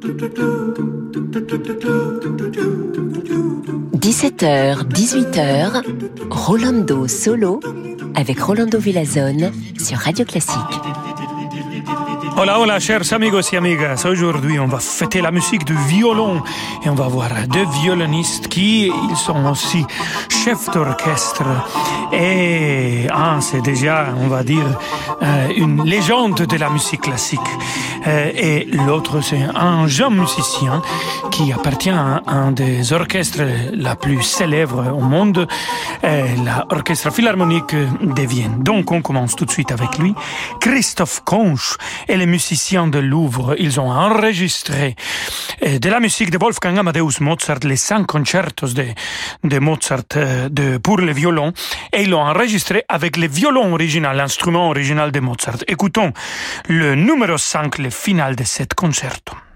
17h, 18h, Rolando Solo avec Rolando Villazone sur Radio Classique. Hola, hola, chers amigos y amigas. Aujourd'hui, on va fêter la musique du violon et on va voir deux violonistes qui, sont aussi chefs d'orchestre. Et un, c'est déjà, on va dire, euh, une légende de la musique classique. Euh, et l'autre, c'est un jeune musicien qui appartient à un des orchestres la plus célèbres au monde, euh, l'Orchestre Philharmonique de Vienne. Donc, on commence tout de suite avec lui. Christophe Conch et les musiciens de Louvre, ils ont enregistré de la musique de Wolfgang Amadeus Mozart, les cinq concertos de, de Mozart de, pour le violon, et ils l'ont enregistré avec le violon original, l'instrument original de Mozart. Écoutons le numéro 5, le final de cet concerto.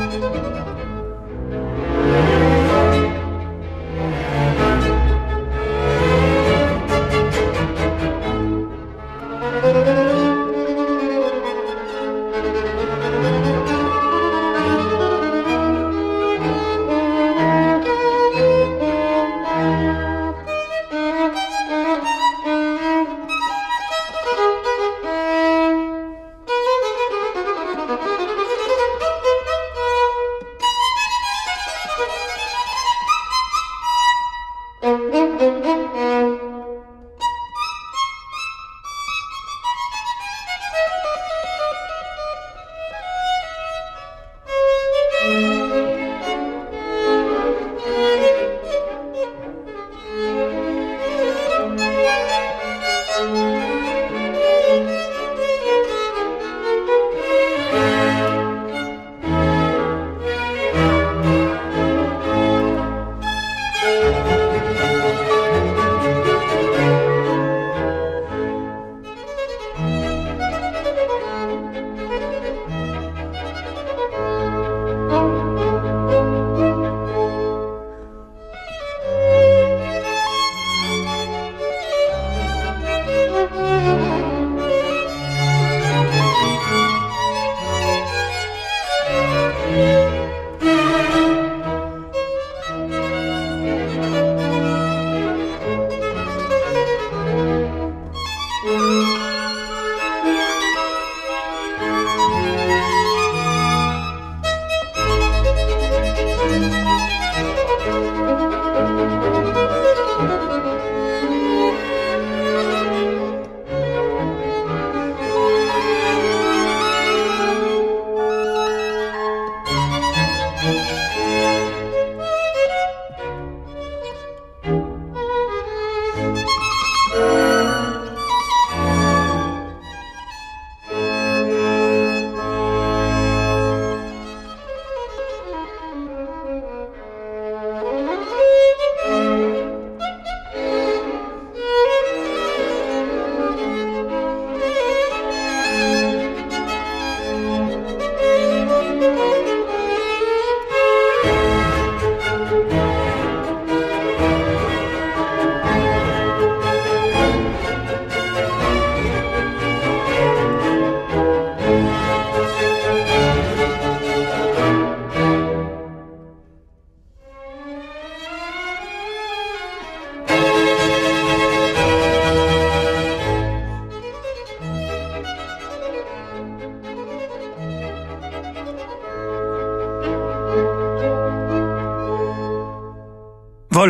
Música Música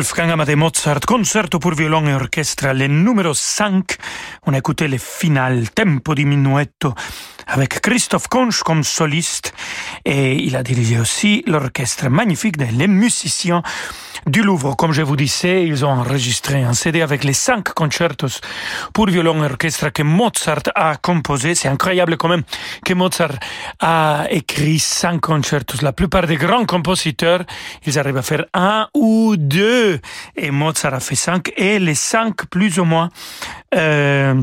Wolfgang Amadeus Mozart, concerto pour violon et orchestre, le numéro 5. On a écouté le final, tempo di minuetto, avec Christophe Conch comme soliste. Et il a dirigé aussi l'orchestre magnifique des musiciens du Louvre. Comme je vous disais, ils ont enregistré un CD avec les cinq concertos pour violon et orchestre que Mozart a composé. C'est incroyable quand même que Mozart a écrit cinq concertos. La plupart des grands compositeurs, ils arrivent à faire un ou deux. Et Mozart a fait cinq et les cinq plus ou moins euh,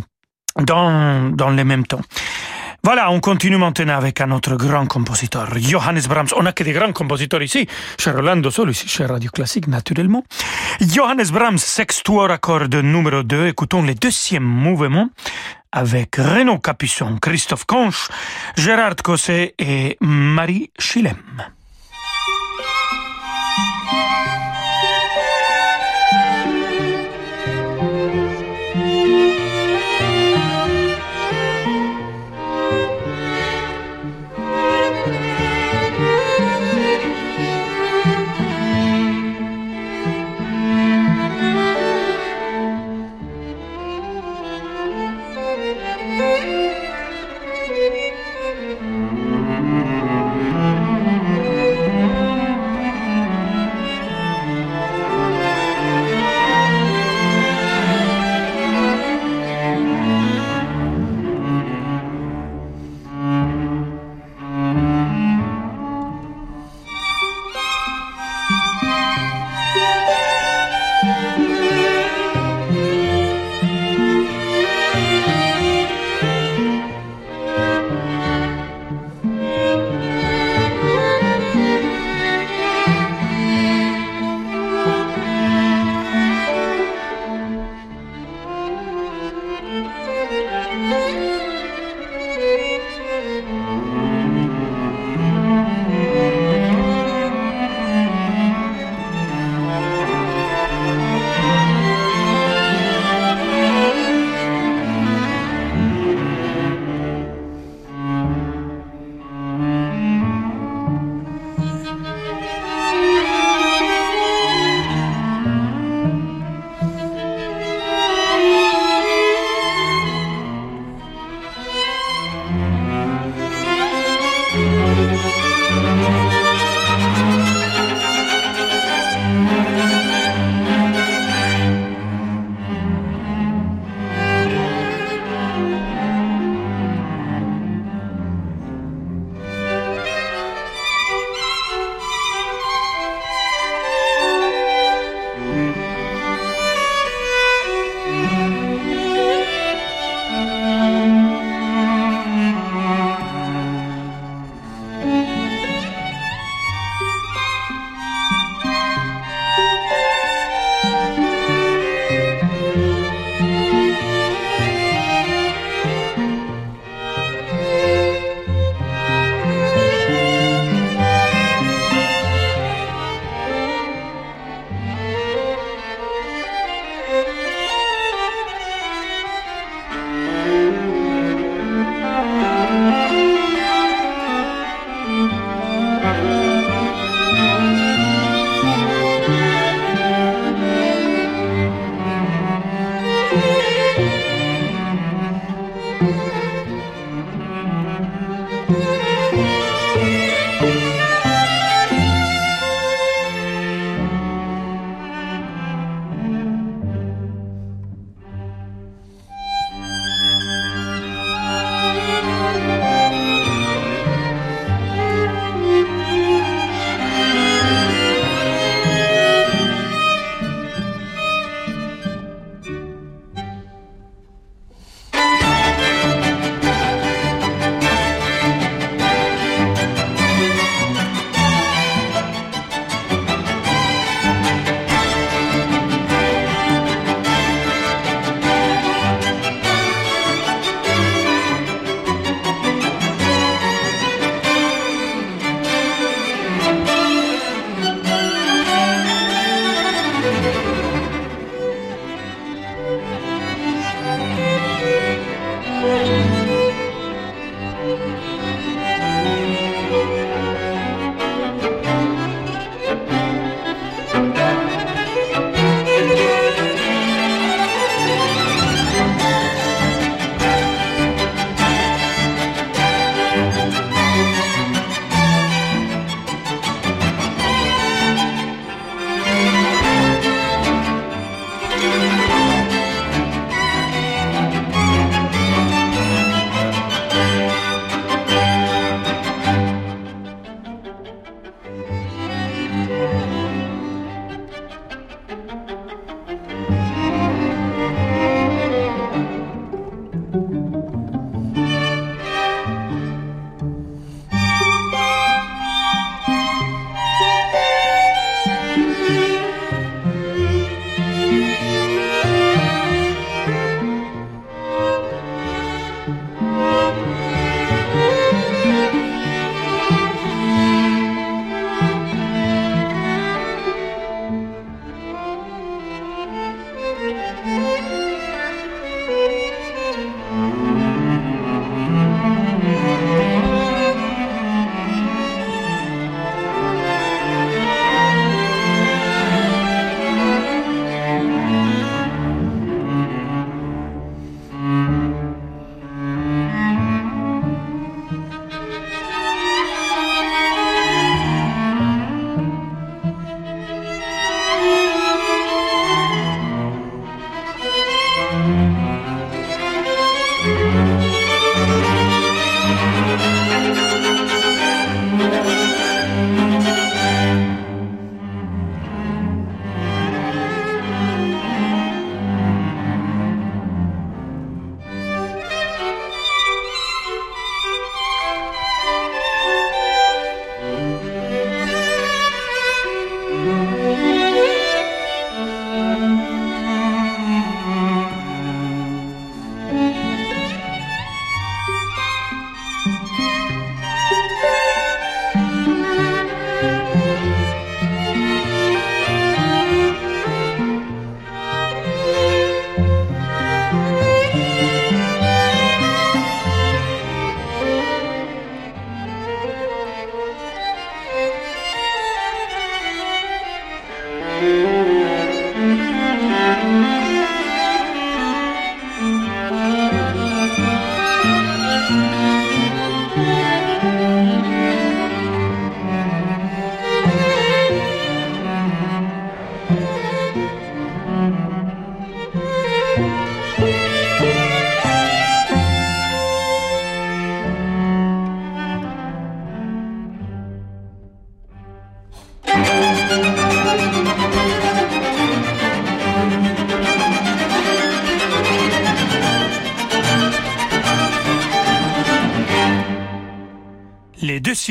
dans, dans le même temps. Voilà, on continue maintenant avec un autre grand compositeur, Johannes Brahms. On n'a que des grands compositeurs ici, chez Rolando Solo, ici chez Radio Classique, naturellement. Johannes Brahms, sextuor accord numéro 2. Écoutons le deuxième mouvement avec Renaud Capuçon, Christophe Conche, Gérard Cosset et Marie Chilem.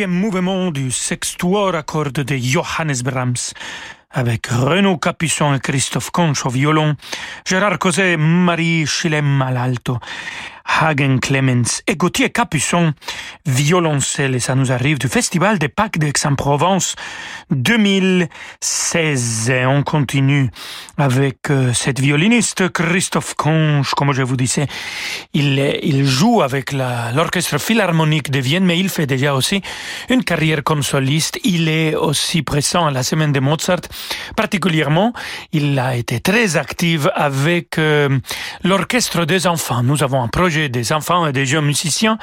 Mouvement du sextuor accord de Johannes Brahms. Avec Renaud Capuçon et Christophe Conch au violon, Gérard Cosé, Marie Chilem à l'alto, Hagen Clemens et Gauthier Capuçon, violoncelle, et ça nous arrive du Festival des Pâques d'Aix-en-Provence 2016. On continue avec euh, cette violiniste Christophe Conch, comme je vous disais. Il, il joue avec l'Orchestre Philharmonique de Vienne, mais il fait déjà aussi une carrière comme soliste. Il est aussi présent à la semaine de Mozart. Particulièrement, il a été très actif avec euh, l'Orchestre des enfants. Nous avons un projet des enfants et des jeunes musiciens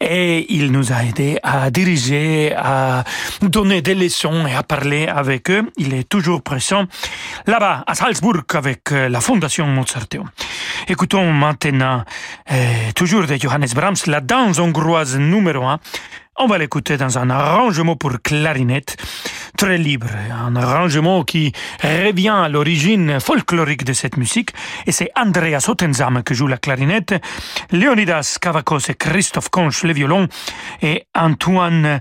et il nous a aidé à diriger, à donner des leçons et à parler avec eux. Il est toujours présent là-bas à Salzbourg avec euh, la Fondation Mozarteum. Écoutons maintenant euh, toujours de Johannes Brahms la danse hongroise numéro 1 on va l'écouter dans un arrangement pour clarinette très libre, un arrangement qui revient à l'origine folklorique de cette musique, et c'est Andreas Ottensam qui joue la clarinette, Leonidas Kavakos et Christophe Conch le violon, et Antoine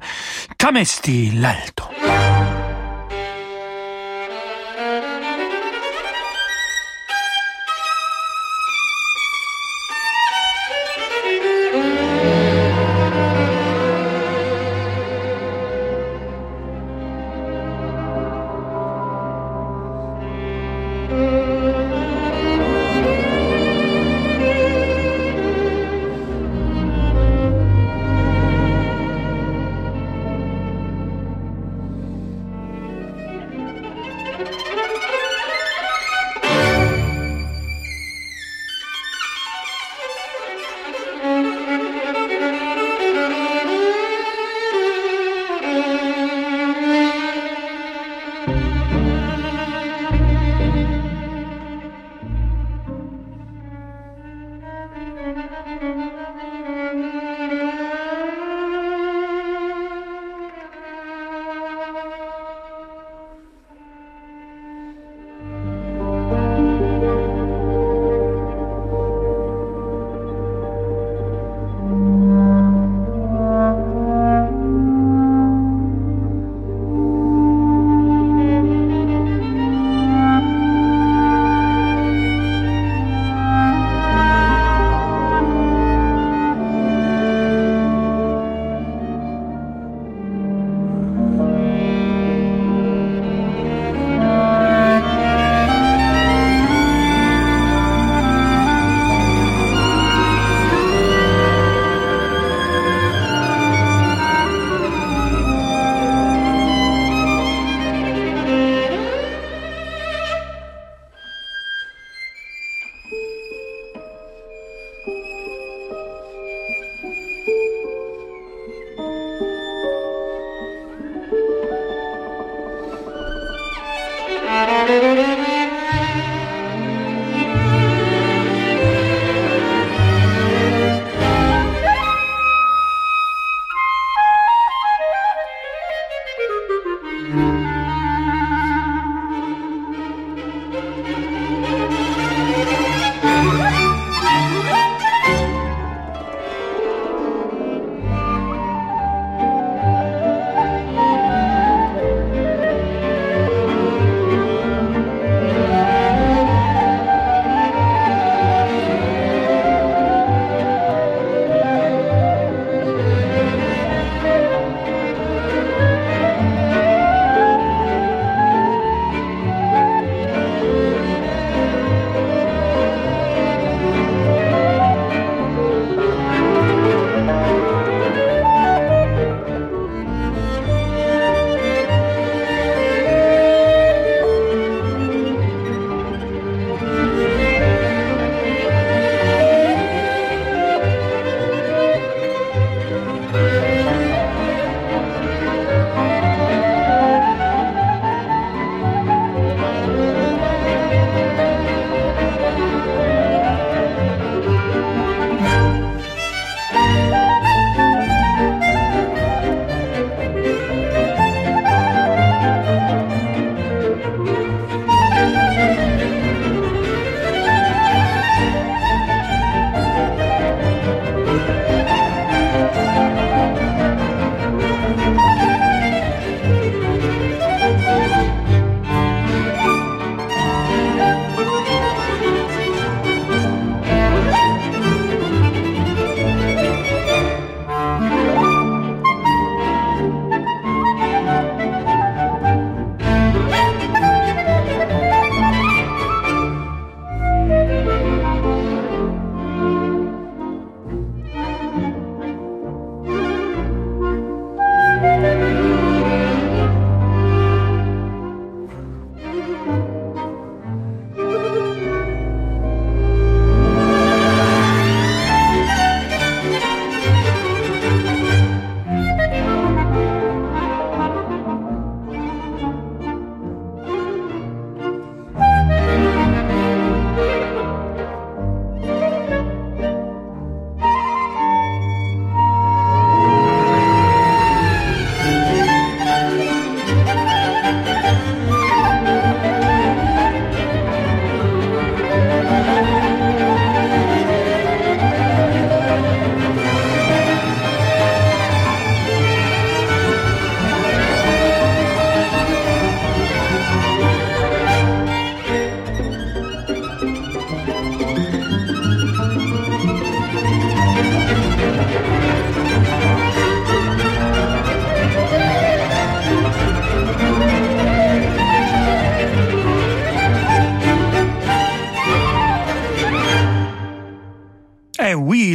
Tamesti l'alto.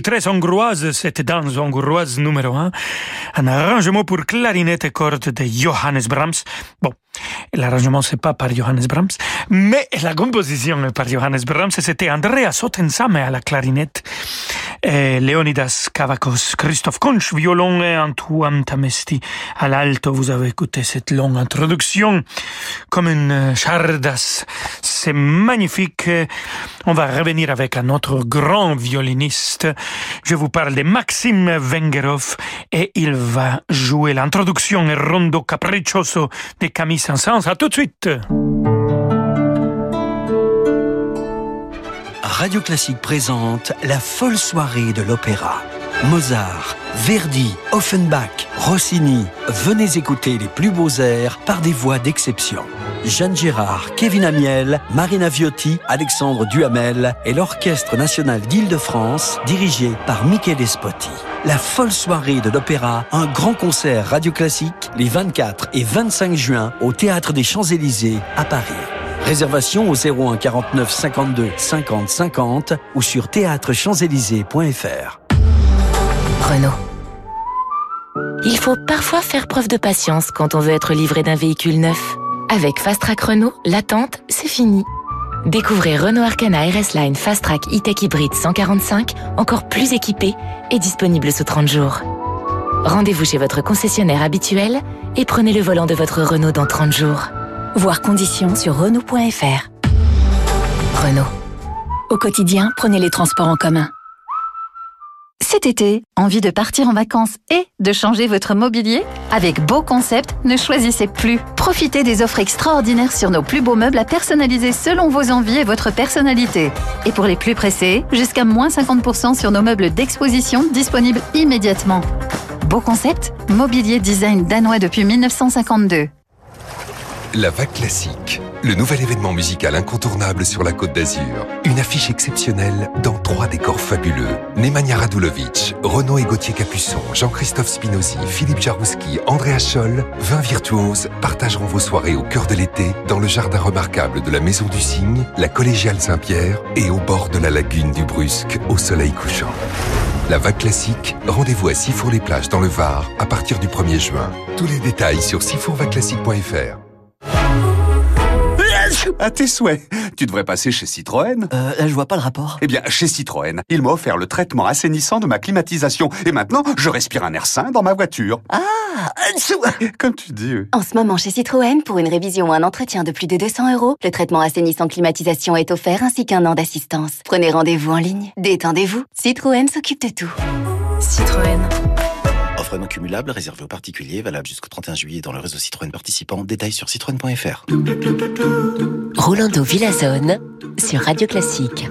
Très hongroise, cette danse hongroise numéro un. Un arrangement pour clarinette et cordes de Johannes Brahms. Bon, l'arrangement c'est pas par Johannes Brahms, mais la composition est par Johannes Brahms. C'était Andrea Sottensame à la clarinette, et Leonidas Kavakos, Christophe Kunsch, violon et Antoine Tamesti à l'alto. Vous avez écouté cette longue introduction comme une chardasse. C'est magnifique. On va revenir avec un autre grand violiniste. Je vous parle de Maxime Vengerov et il va jouer l'introduction et rondo capriccioso de Camille Saint-Saëns. À tout de suite. Radio Classique présente la folle soirée de l'opéra. Mozart, Verdi, Offenbach, Rossini. Venez écouter les plus beaux airs par des voix d'exception. Jeanne Gérard, Kevin Amiel, Marina Viotti, Alexandre Duhamel et l'Orchestre national d'Île-de-France, dirigé par Michele Despotti. La folle soirée de l'opéra, un grand concert radio classique les 24 et 25 juin au Théâtre des Champs-Élysées à Paris. Réservation au 01 49 52 50 50 ou sur théâtrechamps-élysées.fr. Renault. Il faut parfois faire preuve de patience quand on veut être livré d'un véhicule neuf. Avec Fast Track Renault, l'attente, c'est fini. Découvrez Renault Arcana RS Line Fast Track E-Tech Hybrid 145, encore plus équipé et disponible sous 30 jours. Rendez-vous chez votre concessionnaire habituel et prenez le volant de votre Renault dans 30 jours. Voir conditions sur Renault.fr. Renault. Au quotidien, prenez les transports en commun. Cet été, envie de partir en vacances et de changer votre mobilier? Avec Beau Concept, ne choisissez plus. Profitez des offres extraordinaires sur nos plus beaux meubles à personnaliser selon vos envies et votre personnalité. Et pour les plus pressés, jusqu'à moins 50% sur nos meubles d'exposition disponibles immédiatement. Beau Concept, mobilier design danois depuis 1952. La Vague Classique, le nouvel événement musical incontournable sur la Côte d'Azur. Une affiche exceptionnelle dans trois décors fabuleux. Nemanja Radulovic, Renaud et Gauthier Capuçon, Jean-Christophe Spinozzi, Philippe Jarouski, Andrea Scholl, 20 virtuoses partageront vos soirées au cœur de l'été dans le jardin remarquable de la Maison du Cygne, la Collégiale Saint-Pierre et au bord de la lagune du Brusque au soleil couchant. La vague classique, rendez-vous à Sifour-les-Plages dans le Var à partir du 1er juin. Tous les détails sur sifourvaclassique.fr. À tes souhaits. Tu devrais passer chez Citroën. Euh, je vois pas le rapport. Eh bien, chez Citroën, ils m'ont offert le traitement assainissant de ma climatisation. Et maintenant, je respire un air sain dans ma voiture. Ah Comme tu dis. oui. En ce moment chez Citroën, pour une révision ou un entretien de plus de 200 euros, le traitement assainissant climatisation est offert ainsi qu'un an d'assistance. Prenez rendez-vous en ligne. Détendez-vous. Citroën s'occupe de tout. Citroën. Offre non cumulable aux particuliers, valable jusqu'au 31 juillet dans le réseau Citroën participant. Détails sur citroën.fr. Rolando Villazone sur Radio Classique.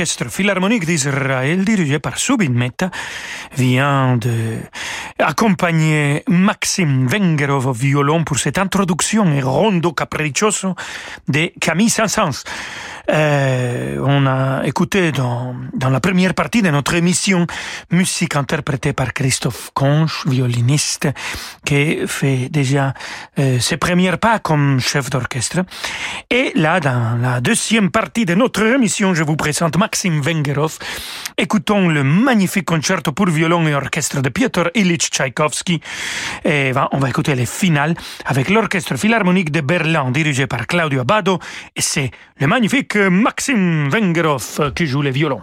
L'orchestre philharmonique d'Israël dirigé par Subin Mehta vient de accompagner Maxim Vengerov au violon pour cette introduction et rondo capriccioso de Camille Saint-Saëns. Euh, on a écouté dans, dans la première partie de notre émission musique interprétée par Christophe Conche, violiniste, qui fait déjà euh, ses premiers pas comme chef d'orchestre. Et là, dans la deuxième partie de notre émission, je vous présente Maxime Vengerov. Écoutons le magnifique concerto pour violon et orchestre de Piotr Ilyich Tchaïkovski. Et on va écouter les finales avec l'orchestre philharmonique de Berlin dirigé par Claudio Abbado. Et c'est le magnifique Maxime Vengerov qui joue les violons.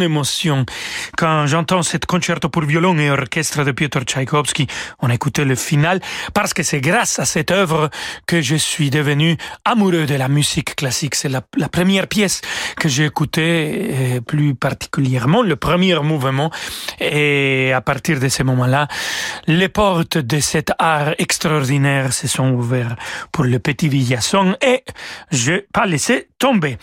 Grande émotion quand j'entends cet concerto pour violon et orchestre de Piotr Tchaïkovski. On a écouté le final parce que c'est grâce à cette œuvre que je suis devenu amoureux de la musique classique. C'est la, première pièce que j'ai écoutée, plus particulièrement le premier mouvement. Et à partir de ce moment-là, les portes de cet art extraordinaire se sont ouvertes pour le petit Villasson et je pas laissé tomber.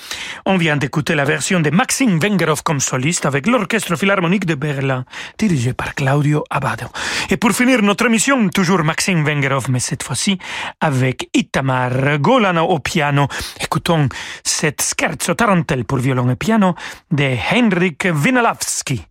On vient d'écouter la version de Maxime Vengerov comme soliste avec l'Orchestre Philharmonique de Berlin, dirigé par Claudio Abado. Et pour finir notre émission, toujours Maxime Vengerov, mais cette fois-ci avec Itamar Golano au piano. Écoutons cette scherzo tarantelle pour violon et piano de Henrik Winalavsky.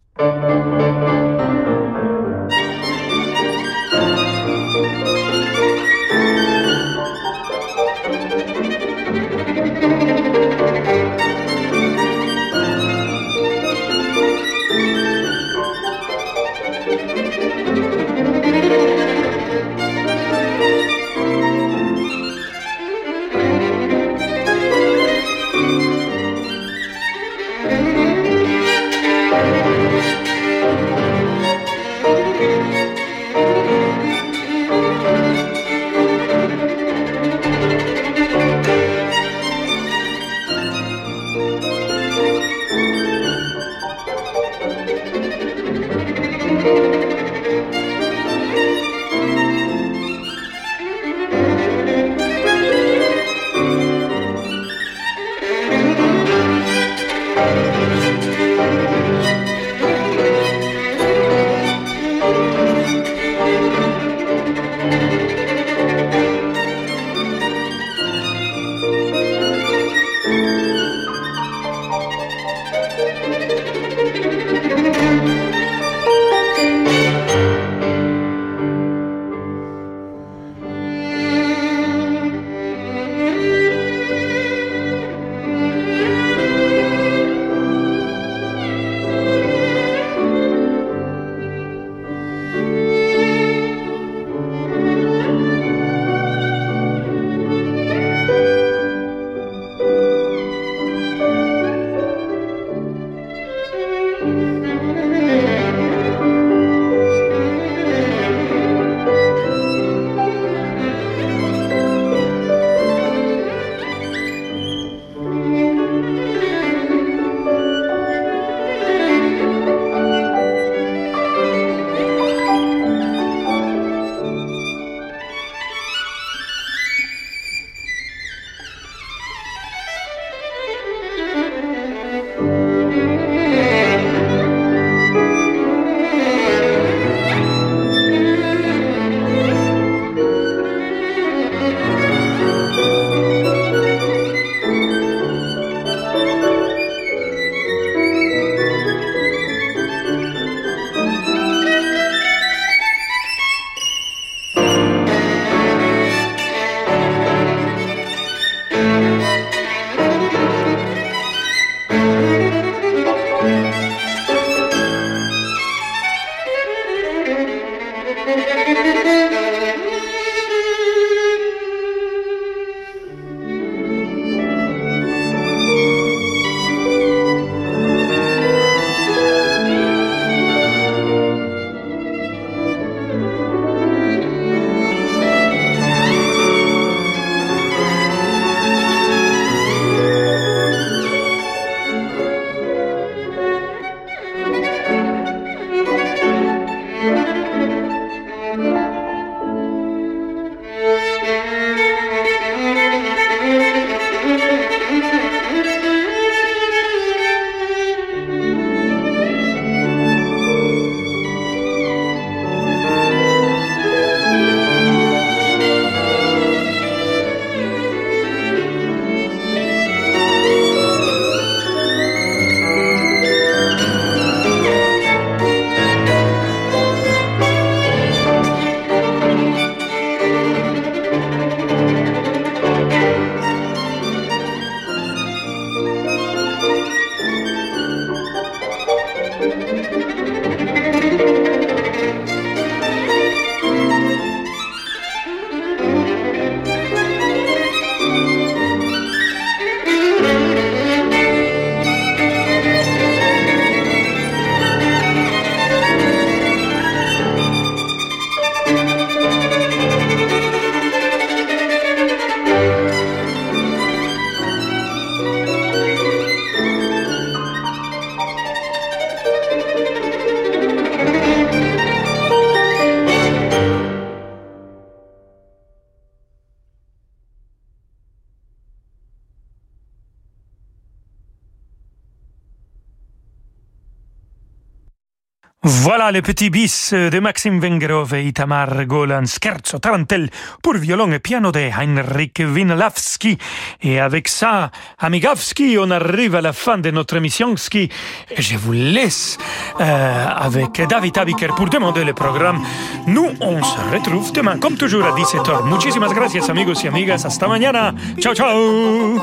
Voilà le petit bis de Maxime Vengerov et Itamar Golan, scherzo tarantelle pour violon et piano de Heinrich Wienlawski. Et avec ça, Amigavski, on arrive à la fin de notre émission. Et je vous laisse euh, avec David Abiker pour demander le programme. Nous, on se retrouve demain, comme toujours, à 17h. Muchísimas gracias, amigos y amigas. Hasta mañana. Ciao, ciao.